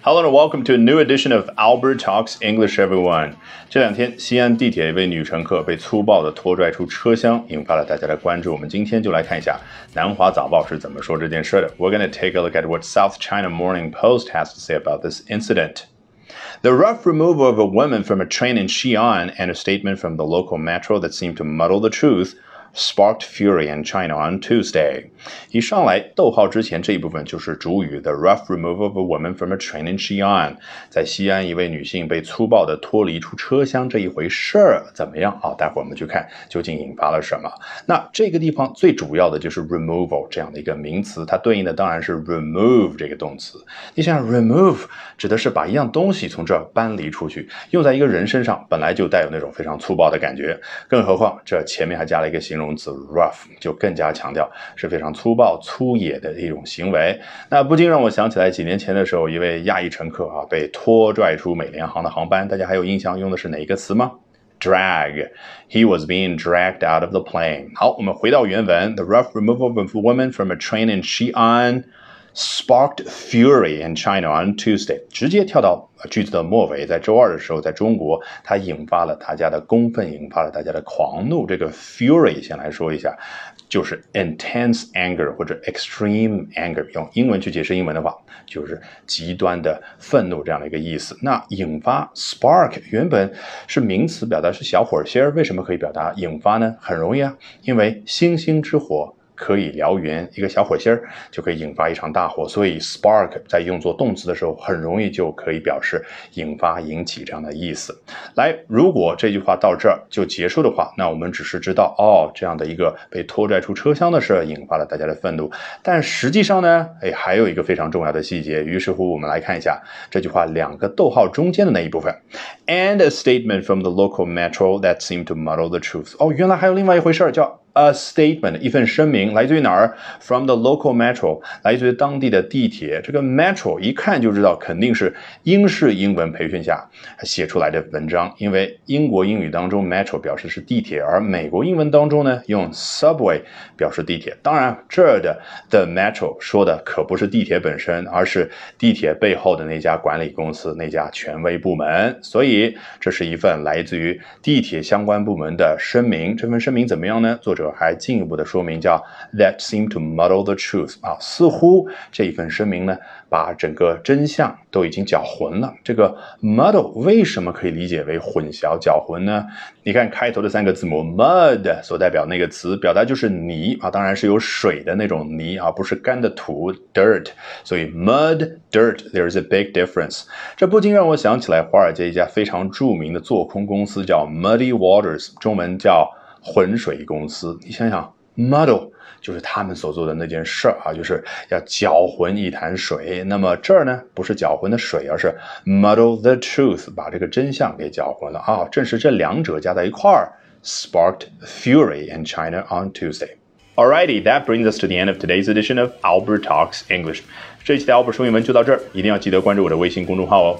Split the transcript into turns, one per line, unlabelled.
Hello and welcome to a new edition of Albert Talks English, everyone. 这两天，西安地铁一位女乘客被粗暴地拖拽出车厢，引发了大家的关注。我们今天就来看一下《南华早报》是怎么说这件事的。We're going to take a look at what South China Morning Post has to say about this incident. The rough removal of a woman from a train in Xi'an and a statement from the local metro that seemed to muddle the truth Sparked fury in China on Tuesday。一上来，逗号之前这一部分就是主语。The rough removal of a woman from a train in Xi'an，在西安一位女性被粗暴的脱离出车厢这一回事儿怎么样啊？待会儿我们去看究竟引发了什么。那这个地方最主要的就是 removal 这样的一个名词，它对应的当然是 remove 这个动词。你想 remove 指的是把一样东西从这儿搬离出去，用在一个人身上本来就带有那种非常粗暴的感觉，更何况这前面还加了一个形容。形容词 rough 就更加强调是非常粗暴、粗野的一种行为。那不禁让我想起来几年前的时候，一位亚裔乘客啊被拖拽出美联航的航班，大家还有印象用的是哪一个词吗？Drag. He was being dragged out of the plane. 好，我们回到原文：The rough removal of a woman from a train in Xi'an. Sparked fury in China on Tuesday，直接跳到句子的末尾，在周二的时候，在中国，它引发了大家的公愤，引发了大家的狂怒。这个 fury 先来说一下，就是 intense anger 或者 extreme anger，用英文去解释英文的话，就是极端的愤怒这样的一个意思。那引发 spark 原本是名词，表达是小火星儿，为什么可以表达引发呢？很容易啊，因为星星之火。可以燎原，一个小火星儿就可以引发一场大火，所以 spark 在用作动词的时候，很容易就可以表示引发、引起这样的意思。来，如果这句话到这儿就结束的话，那我们只是知道哦，这样的一个被拖拽出车厢的事引发了大家的愤怒。但实际上呢，哎，还有一个非常重要的细节。于是乎，我们来看一下这句话两个逗号中间的那一部分，and a statement from the local metro that seemed to muddle the truth。哦，原来还有另外一回事儿叫。A statement，一份声明，来自于哪儿？From the local metro，来自于当地的地铁。这个 metro 一看就知道肯定是英式英文培训下写出来的文章，因为英国英语当中 metro 表示是地铁，而美国英文当中呢用 subway 表示地铁。当然，这儿的 the metro 说的可不是地铁本身，而是地铁背后的那家管理公司、那家权威部门。所以，这是一份来自于地铁相关部门的声明。这份声明怎么样呢？作者。还进一步的说明，叫 that seem to muddle the truth 啊，似乎这一份声明呢，把整个真相都已经搅浑了。这个 muddle 为什么可以理解为混淆、搅浑呢？你看开头的三个字母 mud 所代表那个词，表达就是泥啊，当然是有水的那种泥啊，不是干的土 dirt。所以 mud dirt there is a big difference。这不禁让我想起来华尔街一家非常著名的做空公司，叫 Muddy Waters，中文叫。浑水公司，你想想，muddle 就是他们所做的那件事儿啊，就是要搅浑一潭水。那么这儿呢，不是搅浑的水，而是 muddle the truth，把这个真相给搅浑了啊。正是这两者加在一块儿，sparked fury in China on Tuesday。Alrighty, that brings us to the end of today's edition of Albert Talks English。这一期的 Albert 说英文就到这儿，一定要记得关注我的微信公众号哦。